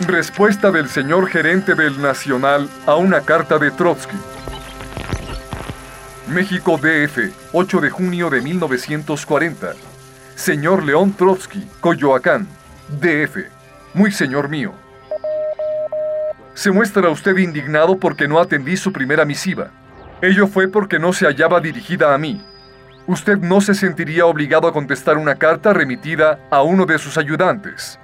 Respuesta del señor gerente del Nacional a una carta de Trotsky. México DF, 8 de junio de 1940. Señor León Trotsky, Coyoacán, DF. Muy señor mío. Se muestra usted indignado porque no atendí su primera misiva. Ello fue porque no se hallaba dirigida a mí. Usted no se sentiría obligado a contestar una carta remitida a uno de sus ayudantes.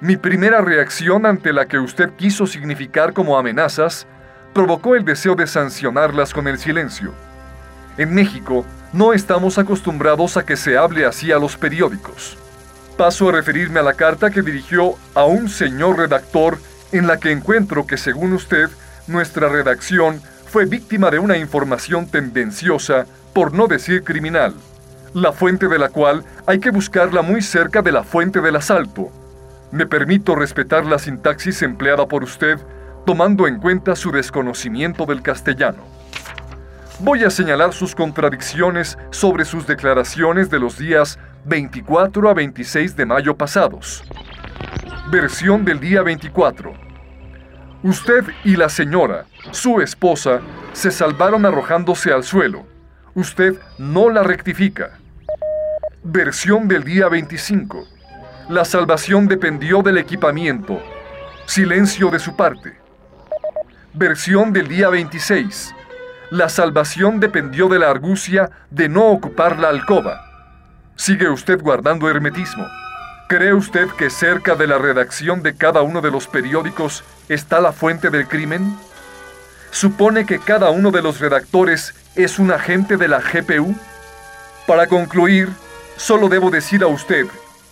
Mi primera reacción ante la que usted quiso significar como amenazas provocó el deseo de sancionarlas con el silencio. En México no estamos acostumbrados a que se hable así a los periódicos. Paso a referirme a la carta que dirigió a un señor redactor en la que encuentro que según usted, nuestra redacción fue víctima de una información tendenciosa, por no decir criminal, la fuente de la cual hay que buscarla muy cerca de la fuente del asalto me permito respetar la sintaxis empleada por usted tomando en cuenta su desconocimiento del castellano. Voy a señalar sus contradicciones sobre sus declaraciones de los días 24 a 26 de mayo pasados. Versión del día 24. Usted y la señora, su esposa, se salvaron arrojándose al suelo. Usted no la rectifica. Versión del día 25. La salvación dependió del equipamiento. Silencio de su parte. Versión del día 26. La salvación dependió de la argucia de no ocupar la alcoba. ¿Sigue usted guardando hermetismo? ¿Cree usted que cerca de la redacción de cada uno de los periódicos está la fuente del crimen? ¿Supone que cada uno de los redactores es un agente de la GPU? Para concluir, solo debo decir a usted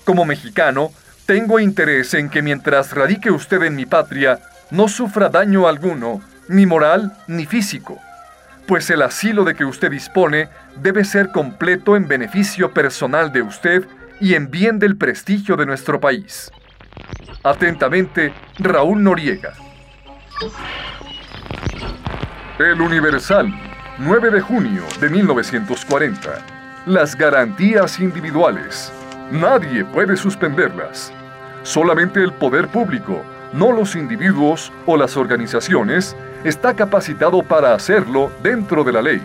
como mexicano, tengo interés en que mientras radique usted en mi patria, no sufra daño alguno, ni moral ni físico, pues el asilo de que usted dispone debe ser completo en beneficio personal de usted y en bien del prestigio de nuestro país. Atentamente, Raúl Noriega. El Universal, 9 de junio de 1940. Las garantías individuales. Nadie puede suspenderlas. Solamente el poder público, no los individuos o las organizaciones, está capacitado para hacerlo dentro de la ley.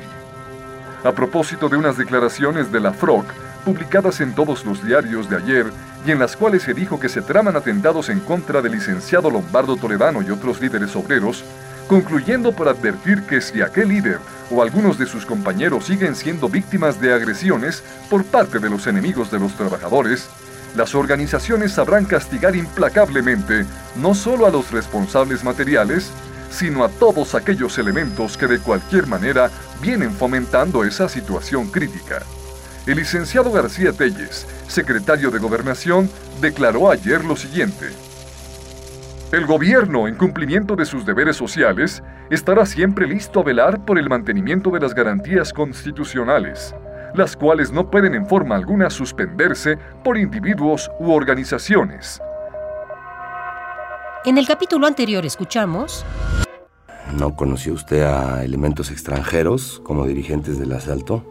A propósito de unas declaraciones de la FROC, publicadas en todos los diarios de ayer, y en las cuales se dijo que se traman atentados en contra del licenciado Lombardo Toledano y otros líderes obreros, concluyendo por advertir que si aquel líder o algunos de sus compañeros siguen siendo víctimas de agresiones por parte de los enemigos de los trabajadores, las organizaciones sabrán castigar implacablemente no solo a los responsables materiales, sino a todos aquellos elementos que de cualquier manera vienen fomentando esa situación crítica. El licenciado García Telles, secretario de Gobernación, declaró ayer lo siguiente. El gobierno, en cumplimiento de sus deberes sociales, estará siempre listo a velar por el mantenimiento de las garantías constitucionales, las cuales no pueden en forma alguna suspenderse por individuos u organizaciones. En el capítulo anterior escuchamos... ¿No conoció usted a elementos extranjeros como dirigentes del asalto?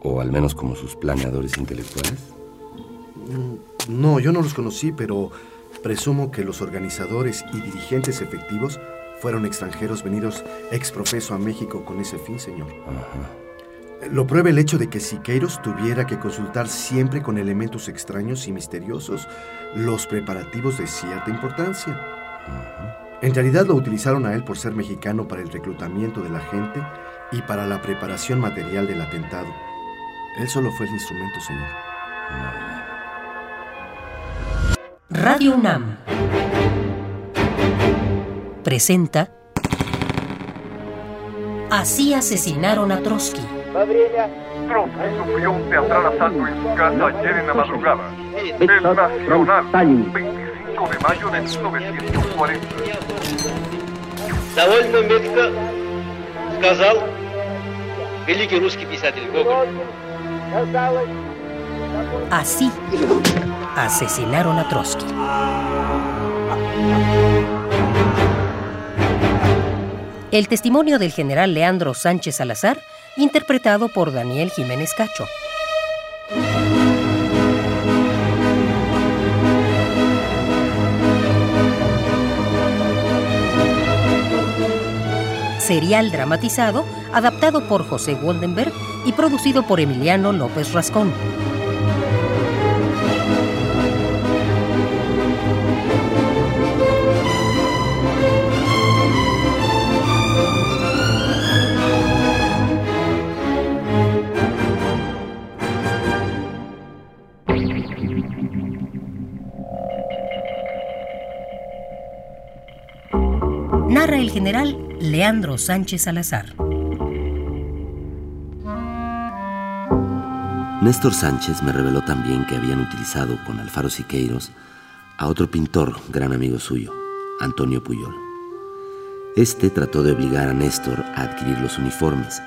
¿O al menos como sus planeadores intelectuales? No, yo no los conocí, pero Presumo que los organizadores y dirigentes efectivos fueron extranjeros venidos ex profeso a México con ese fin, señor. Lo prueba el hecho de que Siqueiros tuviera que consultar siempre con elementos extraños y misteriosos los preparativos de cierta importancia. En realidad lo utilizaron a él por ser mexicano para el reclutamiento de la gente y para la preparación material del atentado. Él solo fue el instrumento, señor. Radio UNAM presenta Así asesinaron a Trotsky. Trotsky sufrió un teatral asalto en su casa ayer en la madrugada. El Nacional, 25 de mayo de 1940. Довольно метко сказал великий русский писатель Гоголь. Así asesinaron a Trotsky. El testimonio del general Leandro Sánchez Salazar, interpretado por Daniel Jiménez Cacho. serial dramatizado adaptado por José Woldenberg y producido por Emiliano López Rascón. Narra el general Leandro Sánchez Salazar. Néstor Sánchez me reveló también que habían utilizado con Alfaro Siqueiros a otro pintor, gran amigo suyo, Antonio Puyol. Este trató de obligar a Néstor a adquirir los uniformes,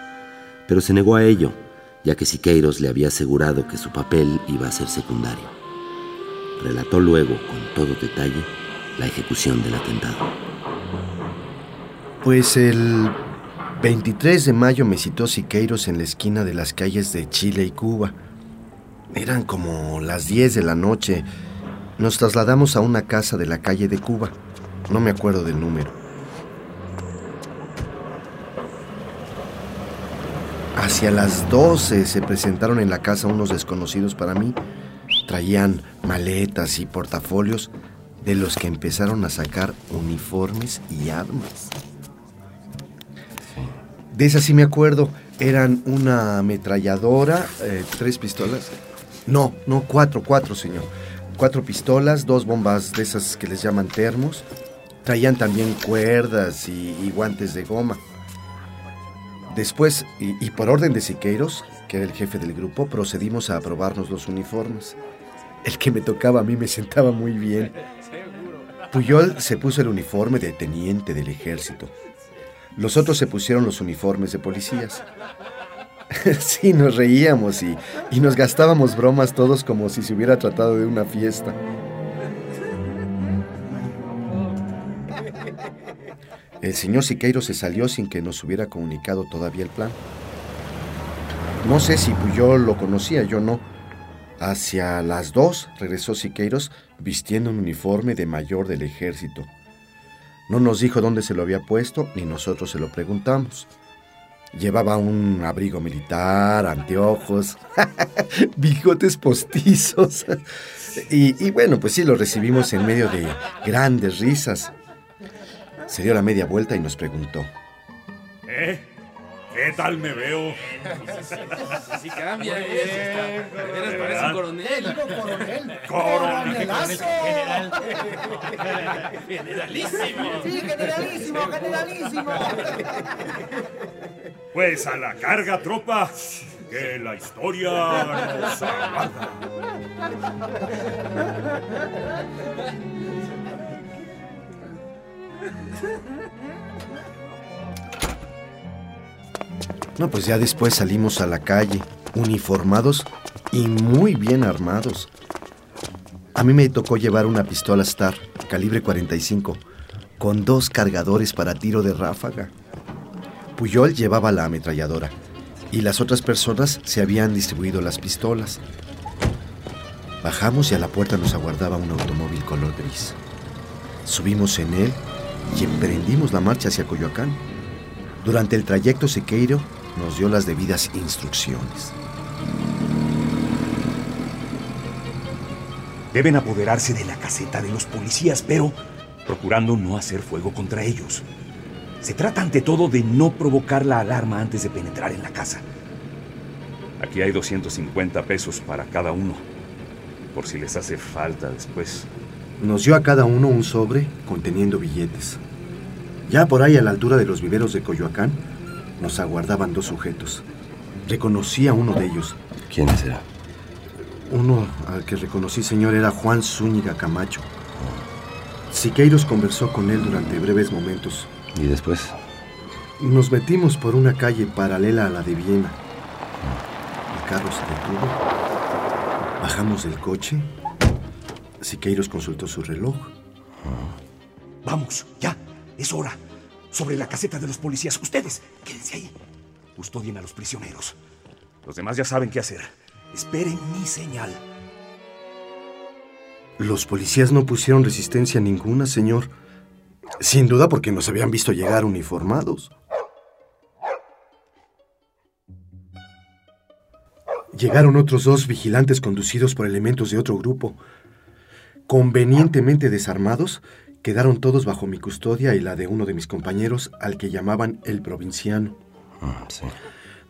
pero se negó a ello, ya que Siqueiros le había asegurado que su papel iba a ser secundario. Relató luego, con todo detalle, la ejecución del atentado. Pues el 23 de mayo me citó Siqueiros en la esquina de las calles de Chile y Cuba. Eran como las 10 de la noche. Nos trasladamos a una casa de la calle de Cuba. No me acuerdo del número. Hacia las 12 se presentaron en la casa unos desconocidos para mí. Traían maletas y portafolios de los que empezaron a sacar uniformes y armas. De esa sí me acuerdo. Eran una ametralladora, eh, tres pistolas. No, no, cuatro, cuatro, señor. Cuatro pistolas, dos bombas de esas que les llaman termos. Traían también cuerdas y, guantes de goma. Después, y, y, por orden de Siqueiros, que era el jefe del grupo, procedimos a aprobarnos los uniformes. El que me tocaba a mí me sentaba muy bien. Puyol se puso el uniforme de teniente del ejército. Los otros se pusieron los uniformes de policías. sí, nos reíamos y, y, nos gastábamos bromas todos como si se hubiera tratado de una fiesta. El señor Siqueiro se salió sin que nos hubiera comunicado todavía el plan. No sé si Puyol lo conocía, yo no. Hacia las dos regresó Siqueiros vistiendo un uniforme de mayor del ejército. No nos dijo dónde se lo había puesto, ni nosotros se lo preguntamos. Llevaba un abrigo militar, anteojos, bigotes postizos. Y, bueno, pues sí, lo recibimos en medio de grandes risas. Se dio la media vuelta y nos preguntó. ¿Eh? ¿Qué tal me veo? Sí cambia, ¿eh? Eres parece un coronel. coronel. Coronel. General. Generalísimo. Sí, generalísimo, generalísimo. Pues a la carga, tropa. Que la historia nos aguarda. No, pues ya después salimos a la calle, uniformados y muy bien armados. A mí me tocó llevar una pistola Star, calibre 45, con dos cargadores para tiro de ráfaga. Puyol llevaba la ametralladora y las otras personas se habían distribuido las pistolas. Bajamos y a la puerta nos aguardaba un automóvil color gris. Subimos en él y emprendimos la marcha hacia Coyoacán. Durante el trayecto Sequeiro nos dio las debidas instrucciones. Deben apoderarse de la caseta de los policías, pero procurando no hacer fuego contra ellos. Se trata ante todo de no provocar la alarma antes de penetrar en la casa. Aquí hay 250 pesos para cada uno, por si les hace falta después. Nos dio a cada uno un sobre conteniendo billetes. Ya por ahí a la altura de los viveros de Coyoacán, nos aguardaban dos sujetos. Reconocí a uno de ellos. ¿Quiénes eran? Uno al que reconocí, señor, era Juan Zúñiga Camacho. Siqueiros conversó con él durante breves momentos. ¿Y después? Nos metimos por una calle paralela a la de Viena. El carro se detuvo. Bajamos del coche. Siqueiros consultó su reloj. Vamos, ya, es hora sobre la caseta de los policías. Ustedes, quédense ahí. Custodien a los prisioneros. Los demás ya saben qué hacer. Esperen mi señal. Los policías no pusieron resistencia ninguna, señor. Sin duda porque nos habían visto llegar uniformados. Llegaron otros dos vigilantes conducidos por elementos de otro grupo. Convenientemente desarmados, quedaron todos bajo mi custodia y la de uno de mis compañeros, al que llamaban el provinciano. Ah, sí.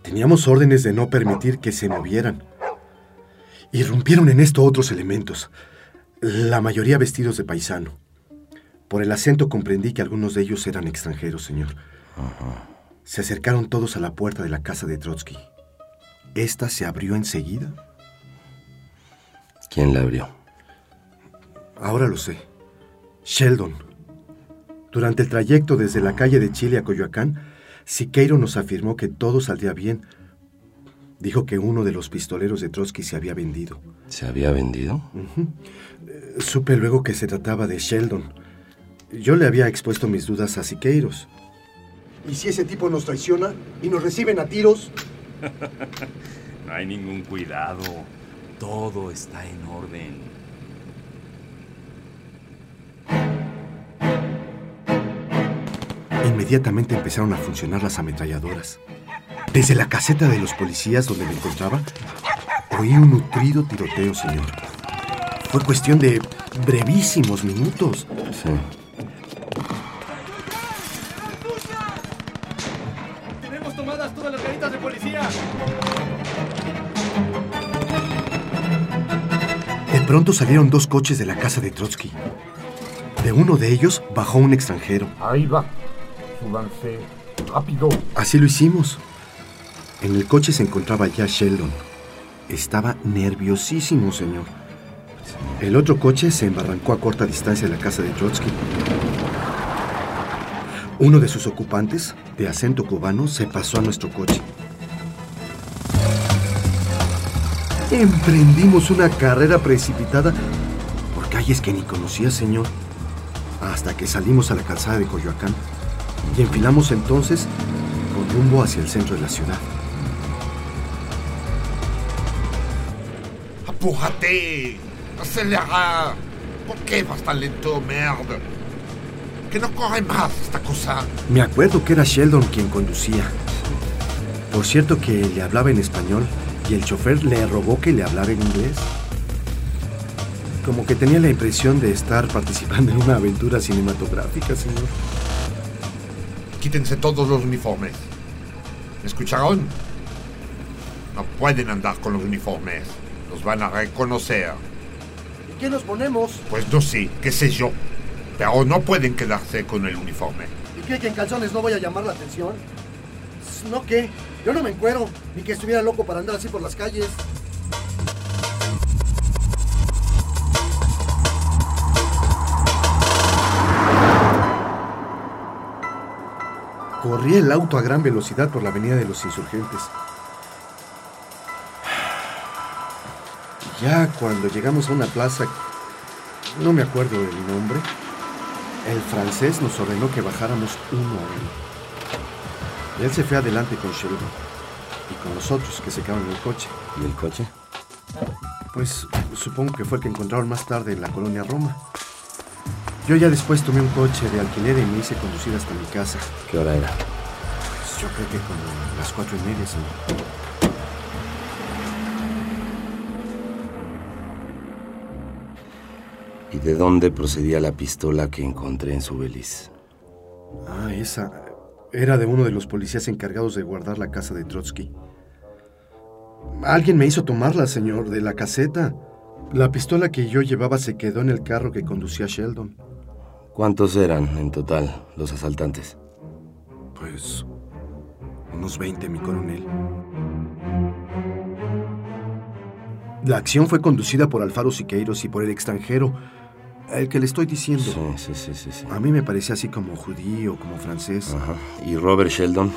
Teníamos órdenes de no permitir que se movieran. Irrumpieron en esto otros elementos, la mayoría vestidos de paisano. Por el acento comprendí que algunos de ellos eran extranjeros, señor. Se acercaron todos a la puerta de la casa de Trotsky. ¿Esta se abrió enseguida? ¿Quién la abrió? Ahora lo sé. Sheldon. Durante el trayecto desde la calle de Chile a Coyoacán, Siqueiro nos afirmó que todo saldría bien. Dijo que uno de los pistoleros de Trotsky se había vendido. ¿Se había vendido? Eh, Supe luego que se trataba de Sheldon. Yo le había expuesto mis dudas a Siqueiros. ¿Y si ese tipo nos traiciona y nos reciben a tiros? No hay ningún cuidado. Todo está en orden. Inmediatamente empezaron a funcionar las ametralladoras. Desde la caseta de los policías donde me encontraba, oí un nutrido tiroteo, señor. Fue cuestión de brevísimos minutos. Sí. Tenemos tomadas todas las garitas de policía. De pronto salieron dos coches de la casa de Trotsky. De uno de ellos bajó un extranjero. Ahí va. Rápido. Así lo hicimos. En el coche se encontraba ya Sheldon. Estaba nerviosísimo, señor. El otro coche se embarrancó a corta distancia de la casa de Trotsky. Uno de sus ocupantes, de acento cubano, se pasó a nuestro coche. Emprendimos una carrera precipitada por calles que ni conocía, señor, hasta que salimos a la calzada de Coyoacán y enfilamos entonces con rumbo hacia el centro de la ciudad. Apúrate, acelera. ¿Por qué vas tan lento, merde? Que no corre más esta cosa. Me acuerdo que era Sheldon quien conducía. Por cierto que le hablaba en español y el chofer le rogó que le hablara en inglés. Como que tenía la impresión de estar participando en una aventura cinematográfica, señor. Quítense todos los uniformes. ¿Me escucharon? No pueden andar con los uniformes. Los van a reconocer. ¿Y qué nos ponemos? Pues no sé, qué sé yo. Pero no pueden quedarse con el uniforme. ¿Y cree que en calzones no voy a llamar la atención? ¿No qué? Yo no me encuero, ni que estuviera loco para andar así por las calles. Corría el auto a gran velocidad por la avenida de los insurgentes. Ya cuando llegamos a una plaza, no me acuerdo del nombre, el francés nos ordenó que bajáramos uno a uno. Él se fue adelante con Sheldon y con los otros que se quedaron en el coche. ¿Y el coche? Pues supongo que fue el que encontraron más tarde en la colonia Roma. Yo ya después tomé un coche de alquiler y me hice conducir hasta mi casa. ¿Qué hora era? Pues yo creo que como las cuatro y media, señor. ¿Y de dónde procedía la pistola que encontré en su beliz? Ah, esa era de uno de los policías encargados de guardar la casa de Trotsky. Alguien me hizo tomarla, señor, de la caseta. La pistola que yo llevaba se quedó en el carro que conducía Sheldon. ¿Cuántos eran en total los asaltantes? Pues unos 20, mi coronel. La acción fue conducida por Alfaro Siqueiros y por el extranjero, el que le estoy diciendo. Sí, sí, sí, sí. sí. A mí me parecía así como judío, como francés. Ajá. ¿Y Robert Sheldon?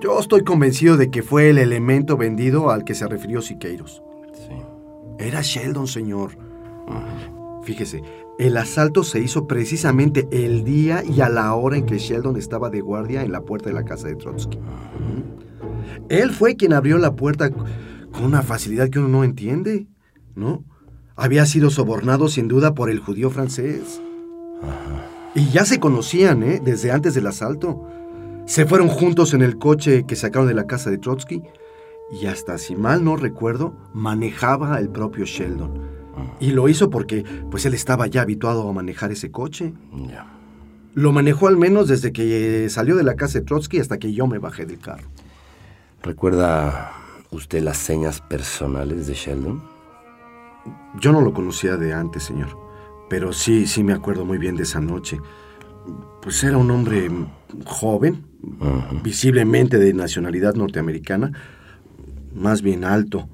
Yo estoy convencido de que fue el elemento vendido al que se refirió Siqueiros. Sí. Era Sheldon, señor. Fíjese, el asalto se hizo precisamente el día y a la hora en que Sheldon estaba de guardia en la puerta de la casa de Trotsky. Él fue quien abrió la puerta con una facilidad que uno no entiende, ¿no? Había sido sobornado sin duda por el judío francés. Y ya se conocían, ¿eh? Desde antes del asalto. Se fueron juntos en el coche que sacaron de la casa de Trotsky y hasta si mal no recuerdo, manejaba el propio Sheldon. Y lo hizo porque pues él estaba ya habituado a manejar ese coche. Lo manejó al menos desde que salió de la casa de Trotsky hasta que yo me bajé del carro. ¿Recuerda usted las señas personales de Sheldon? Yo no lo conocía de antes, señor. Pero sí, sí me acuerdo muy bien de esa noche. Pues era un hombre joven, visiblemente de nacionalidad norteamericana, más bien alto.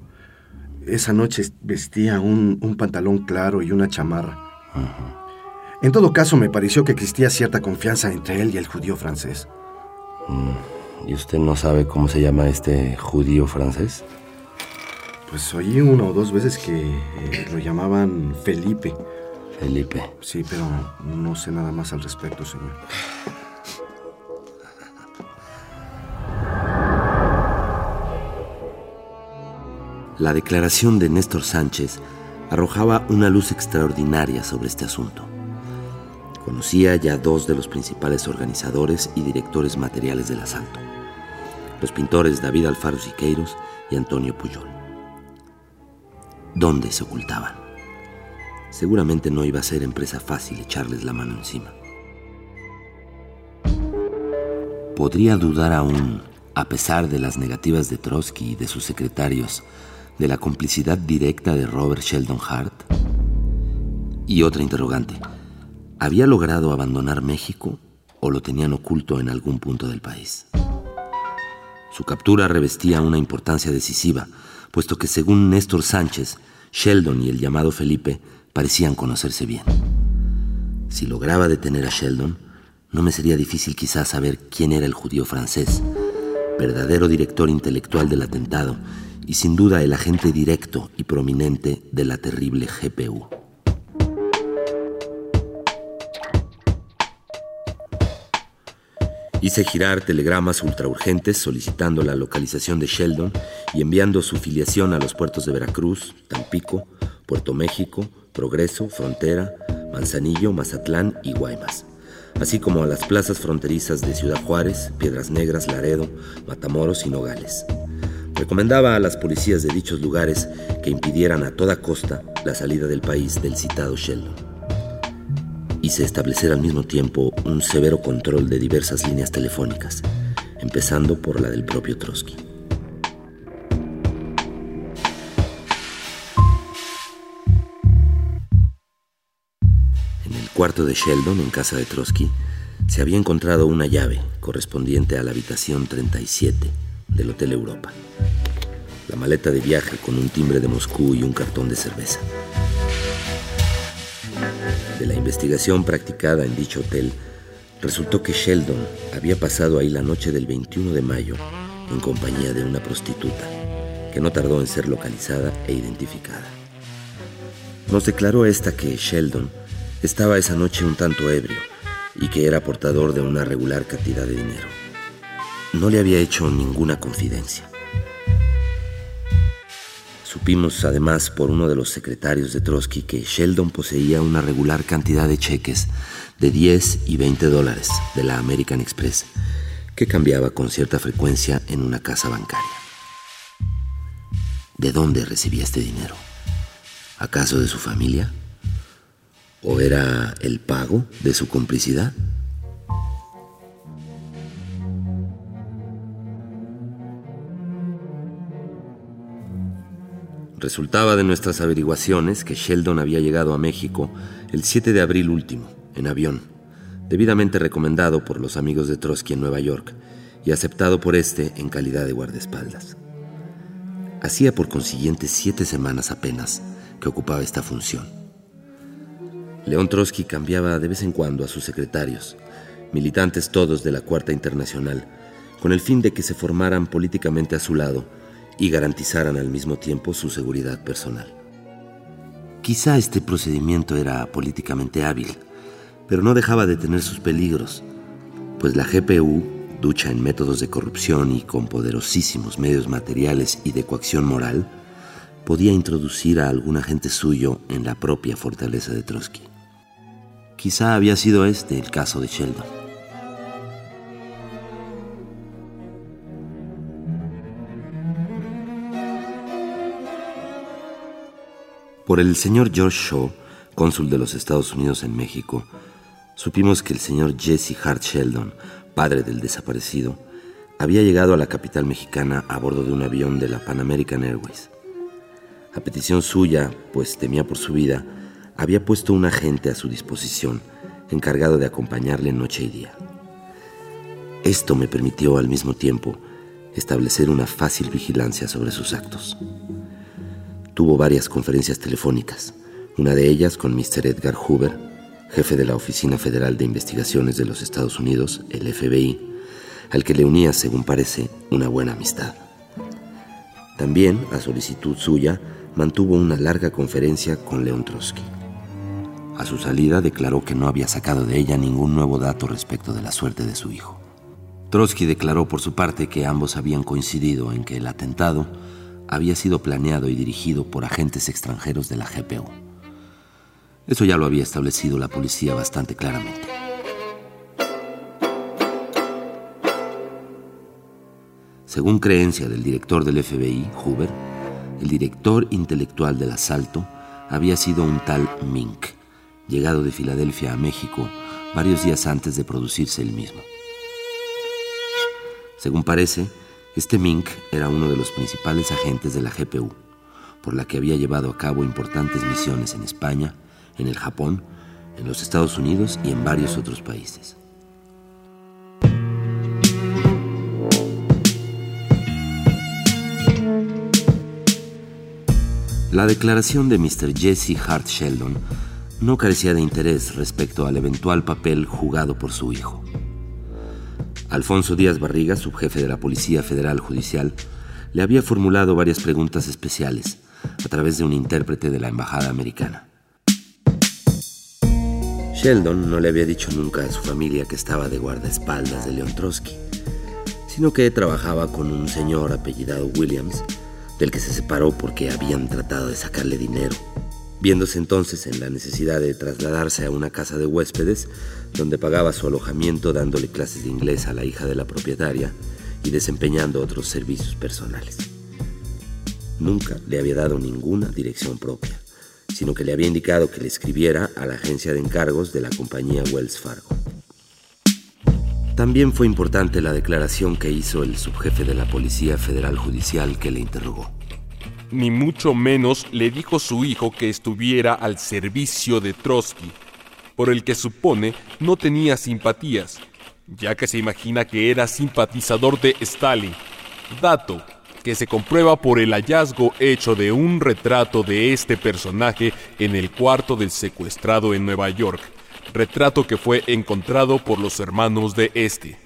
Esa noche vestía un, un pantalón claro y una chamarra. En todo caso, me pareció que existía cierta confianza entre él y el judío francés. Mm, ¿Y usted no sabe cómo se llama este judío francés? Pues oí una o dos veces que eh, lo llamaban Felipe. Felipe. Sí, pero no sé nada más al respecto, señor. La declaración de Néstor Sánchez arrojaba una luz extraordinaria sobre este asunto. Conocía ya dos de los principales organizadores y directores materiales del asalto, los pintores David Alfaro Siqueiros y Antonio Puyol. ¿Dónde se ocultaban? Seguramente no iba a ser empresa fácil echarles la mano encima. Podría dudar aún, a pesar de las negativas de Trotsky y de sus secretarios, de la complicidad directa de Robert Sheldon Hart? Y otra interrogante, ¿había logrado abandonar México o lo tenían oculto en algún punto del país? Su captura revestía una importancia decisiva, puesto que según Néstor Sánchez, Sheldon y el llamado Felipe parecían conocerse bien. Si lograba detener a Sheldon, no me sería difícil quizás saber quién era el judío francés, verdadero director intelectual del atentado y sin duda el agente directo y prominente de la terrible GPU. Hice girar telegramas ultraurgentes solicitando la localización de Sheldon y enviando su filiación a los puertos de Veracruz, Tampico, Puerto México, Progreso, Frontera, Manzanillo, Mazatlán y Guaymas, así como a las plazas fronterizas de Ciudad Juárez, Piedras Negras, Laredo, Matamoros y Nogales. Recomendaba a las policías de dichos lugares que impidieran a toda costa la salida del país del citado Sheldon. Hice establecer al mismo tiempo un severo control de diversas líneas telefónicas, empezando por la del propio Trotsky. En el cuarto de Sheldon, en casa de Trotsky, se había encontrado una llave correspondiente a la habitación 37 del Hotel Europa. La maleta de viaje con un timbre de Moscú y un cartón de cerveza. De la investigación practicada en dicho hotel, resultó que Sheldon había pasado ahí la noche del 21 de mayo en compañía de una prostituta, que no tardó en ser localizada e identificada. Nos declaró esta que Sheldon estaba esa noche un tanto ebrio y que era portador de una regular cantidad de dinero no le había hecho ninguna confidencia. Supimos además por uno de los secretarios de Trotsky que Sheldon poseía una regular cantidad de cheques de 10 y 20 dólares de la American Express, que cambiaba con cierta frecuencia en una casa bancaria. ¿De dónde recibía este dinero? ¿Acaso de su familia? ¿O era el pago de su complicidad? Resultaba de nuestras averiguaciones que Sheldon había llegado a México el 7 de abril último, en avión, debidamente recomendado por los amigos de Trotsky en Nueva York y aceptado por este en calidad de guardaespaldas. Hacía por consiguiente siete semanas apenas que ocupaba esta función. León Trotsky cambiaba de vez en cuando a sus secretarios, militantes todos de la Cuarta Internacional, con el fin de que se formaran políticamente a su lado y garantizaran al mismo tiempo su seguridad personal. Quizá este procedimiento era políticamente hábil, pero no dejaba de tener sus peligros, pues la GPU, ducha en métodos de corrupción y con poderosísimos medios materiales y de coacción moral, podía introducir a algún agente suyo en la propia fortaleza de Trotsky. Quizá había sido este el caso de Sheldon. Por el señor George Shaw, cónsul de los Estados Unidos en México, supimos que el señor Jesse Hart Sheldon, padre del desaparecido, había llegado a la capital mexicana a bordo de un avión de la Pan American Airways. A petición suya, pues temía por su vida, había puesto un agente a su disposición, encargado de acompañarle noche y día. Esto me permitió al mismo tiempo establecer una fácil vigilancia sobre sus actos. Tuvo varias conferencias telefónicas, una de ellas con Mr. Edgar Hoover, jefe de la Oficina Federal de Investigaciones de los Estados Unidos, el FBI, al que le unía, según parece, una buena amistad. También, a solicitud suya, mantuvo una larga conferencia con León Trotsky. A su salida declaró que no había sacado de ella ningún nuevo dato respecto de la suerte de su hijo. Trotsky declaró por su parte que ambos habían coincidido en que el atentado había sido planeado y dirigido por agentes extranjeros de la GPU. Eso ya lo había establecido la policía bastante claramente. Según creencia del director del FBI, Hoover, el director intelectual del asalto había sido un tal Mink, llegado de Filadelfia a México varios días antes de producirse el mismo. Según parece, este Mink era uno de los principales agentes de la GPU, por la que había llevado a cabo importantes misiones en España, en el Japón, en los Estados Unidos y en varios otros países. La declaración de Mr. Jesse Hart Sheldon no carecía de interés respecto al eventual papel jugado por su hijo. Alfonso Díaz Barriga, subjefe de la Policía Federal Judicial, le había formulado varias preguntas especiales a través de un intérprete de la Embajada Americana. Sheldon no le había dicho nunca a su familia que estaba de guardaespaldas de Leon Trotsky, sino que trabajaba con un señor apellidado Williams, del que se separó porque habían tratado de sacarle dinero viéndose entonces en la necesidad de trasladarse a una casa de huéspedes, donde pagaba su alojamiento dándole clases de inglés a la hija de la propietaria y desempeñando otros servicios personales. Nunca le había dado ninguna dirección propia, sino que le había indicado que le escribiera a la agencia de encargos de la compañía Wells Fargo. También fue importante la declaración que hizo el subjefe de la Policía Federal Judicial que le interrogó ni mucho menos le dijo su hijo que estuviera al servicio de Trotsky, por el que supone no tenía simpatías, ya que se imagina que era simpatizador de Stalin, dato que se comprueba por el hallazgo hecho de un retrato de este personaje en el cuarto del secuestrado en Nueva York, retrato que fue encontrado por los hermanos de este.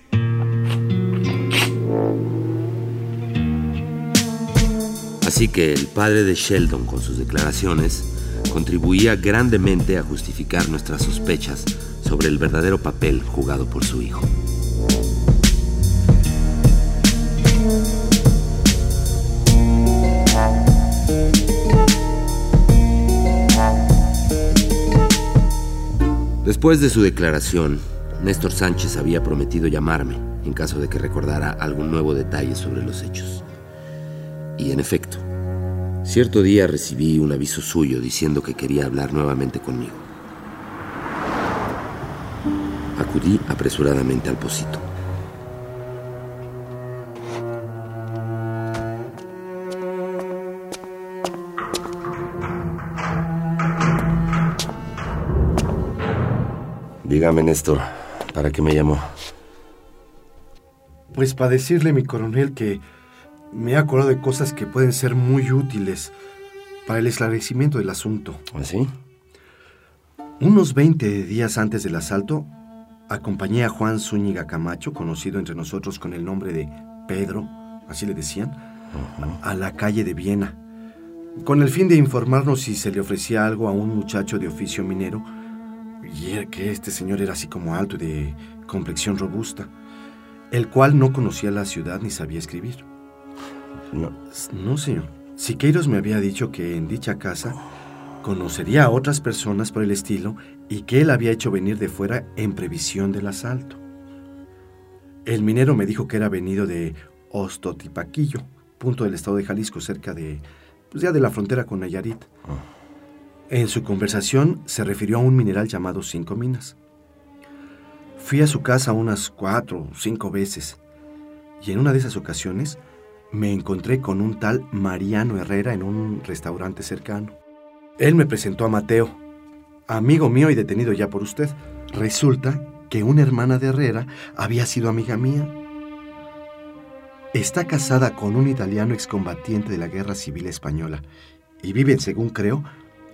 Así que el padre de Sheldon con sus declaraciones contribuía grandemente a justificar nuestras sospechas sobre el verdadero papel jugado por su hijo. Después de su declaración, Néstor Sánchez había prometido llamarme en caso de que recordara algún nuevo detalle sobre los hechos. Y en efecto, cierto día recibí un aviso suyo diciendo que quería hablar nuevamente conmigo. Acudí apresuradamente al pocito. Dígame, Néstor, ¿para qué me llamó? Pues para decirle, mi coronel, que me he acordado de cosas que pueden ser muy útiles para el esclarecimiento del asunto. ¿Ah, Unos 20 días antes del asalto, acompañé a Juan Zúñiga Camacho, conocido entre nosotros con el nombre de Pedro, así le decían, a la calle de Viena, con el fin de informarnos si se le ofrecía algo a un muchacho de oficio minero, y que este señor era así como alto y de complexión robusta, el cual no conocía la ciudad ni sabía escribir. No. No, señor. Siqueiros me había dicho que en dicha casa conocería a otras personas por el estilo y que él había hecho venir de fuera en previsión del asalto. El minero me dijo que era venido de Ostotipaquillo, punto del estado de Jalisco, cerca de, pues ya de la frontera con Nayarit. En su conversación se refirió a un mineral llamado Cinco Minas. Fui a su casa unas cuatro o cinco veces y en una de esas ocasiones me encontré con un tal Mariano Herrera en un restaurante cercano. Él me presentó a Mateo, amigo mío y detenido ya por usted. Resulta que una hermana de Herrera había sido amiga mía. Está casada con un italiano excombatiente de la Guerra Civil Española y viven, según creo,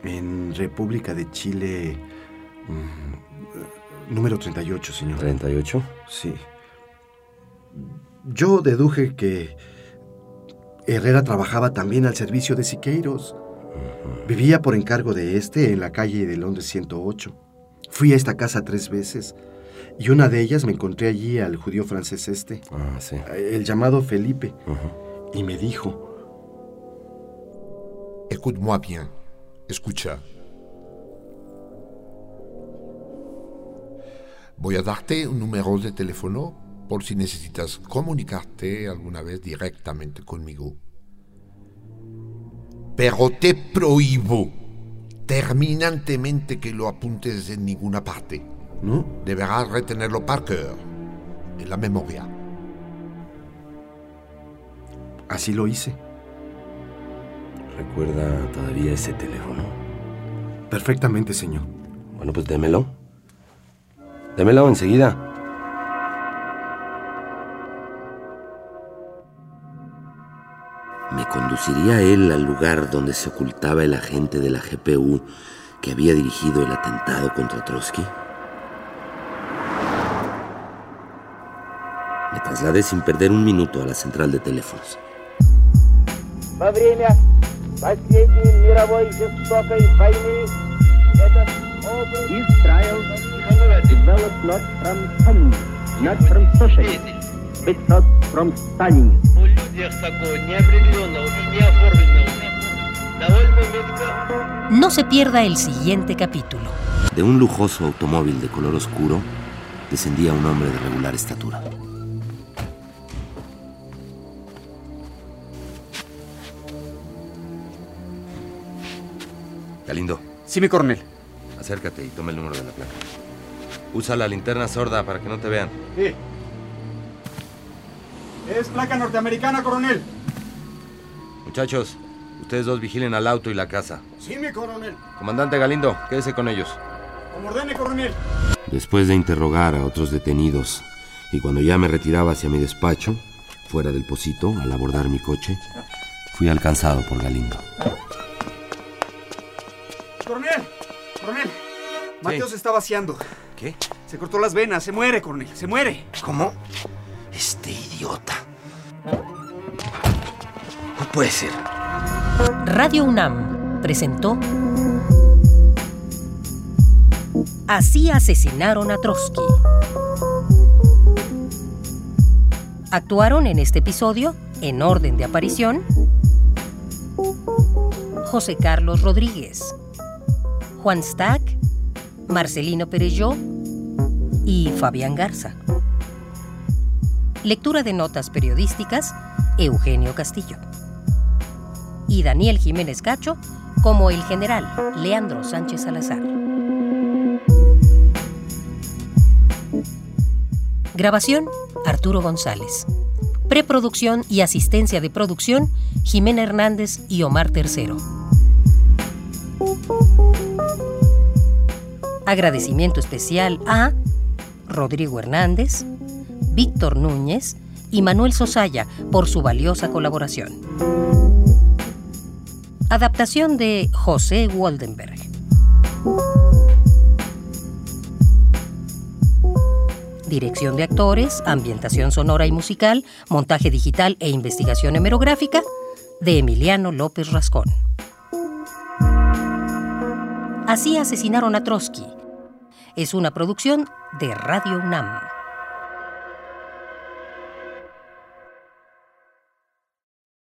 en República de Chile mm, número 38, señor. ¿38? Sí. Yo deduje que Herrera trabajaba también al servicio de Siqueiros. Vivía por encargo de este en la calle de Londres 108. Fui a esta casa tres veces y una de ellas me encontré allí al judío francés este, Ah, sí. el llamado Felipe, y me dijo, Écoute-moi bien. Escucha. Voy a darte un número de teléfono por si necesitas comunicarte alguna vez directamente conmigo. Pero te prohíbo terminantemente que lo apuntes en ninguna parte. ¿no? Deberás retenerlo par cœur, en la memoria. Así lo hice. ¿Recuerda todavía ese teléfono? Perfectamente, señor. Bueno, pues démelo. Démelo enseguida. conduciría él al lugar donde se ocultaba el agente de la GPU que había dirigido el atentado contra Trotsky? Me trasladé sin perder un minuto a la central de teléfonos. Developed not from communism, not from but from Stalinism. No se pierda el siguiente capítulo. De un lujoso automóvil de color oscuro descendía un hombre de regular estatura. Galindo. Sí, mi coronel. Acércate y toma el número de la placa. Usa la linterna sorda para que no te vean. Sí. Es placa norteamericana, coronel. Muchachos, ustedes dos vigilen al auto y la casa. Sí, mi coronel. Comandante Galindo, quédese con ellos. Como ordene, coronel. Después de interrogar a otros detenidos y cuando ya me retiraba hacia mi despacho, fuera del pocito, al abordar mi coche, fui alcanzado por Galindo. Coronel. Coronel. Mateo se está vaciando. ¿Qué? Se cortó las venas. Se muere, coronel. Se muere. ¿Cómo? Este idiota. No puede ser. Radio UNAM presentó Así asesinaron a Trotsky. Actuaron en este episodio, en orden de aparición, José Carlos Rodríguez, Juan Stack, Marcelino Perelló y Fabián Garza. Lectura de notas periodísticas, Eugenio Castillo. Y Daniel Jiménez Cacho como el general Leandro Sánchez Salazar. Grabación, Arturo González. Preproducción y asistencia de producción, Jimena Hernández y Omar Tercero. Agradecimiento especial a Rodrigo Hernández, Víctor Núñez y Manuel Sosaya por su valiosa colaboración. Adaptación de José Waldenberg. Dirección de actores, ambientación sonora y musical, montaje digital e investigación hemerográfica de Emiliano López Rascón. Así asesinaron a Trotsky. Es una producción de Radio UNAM.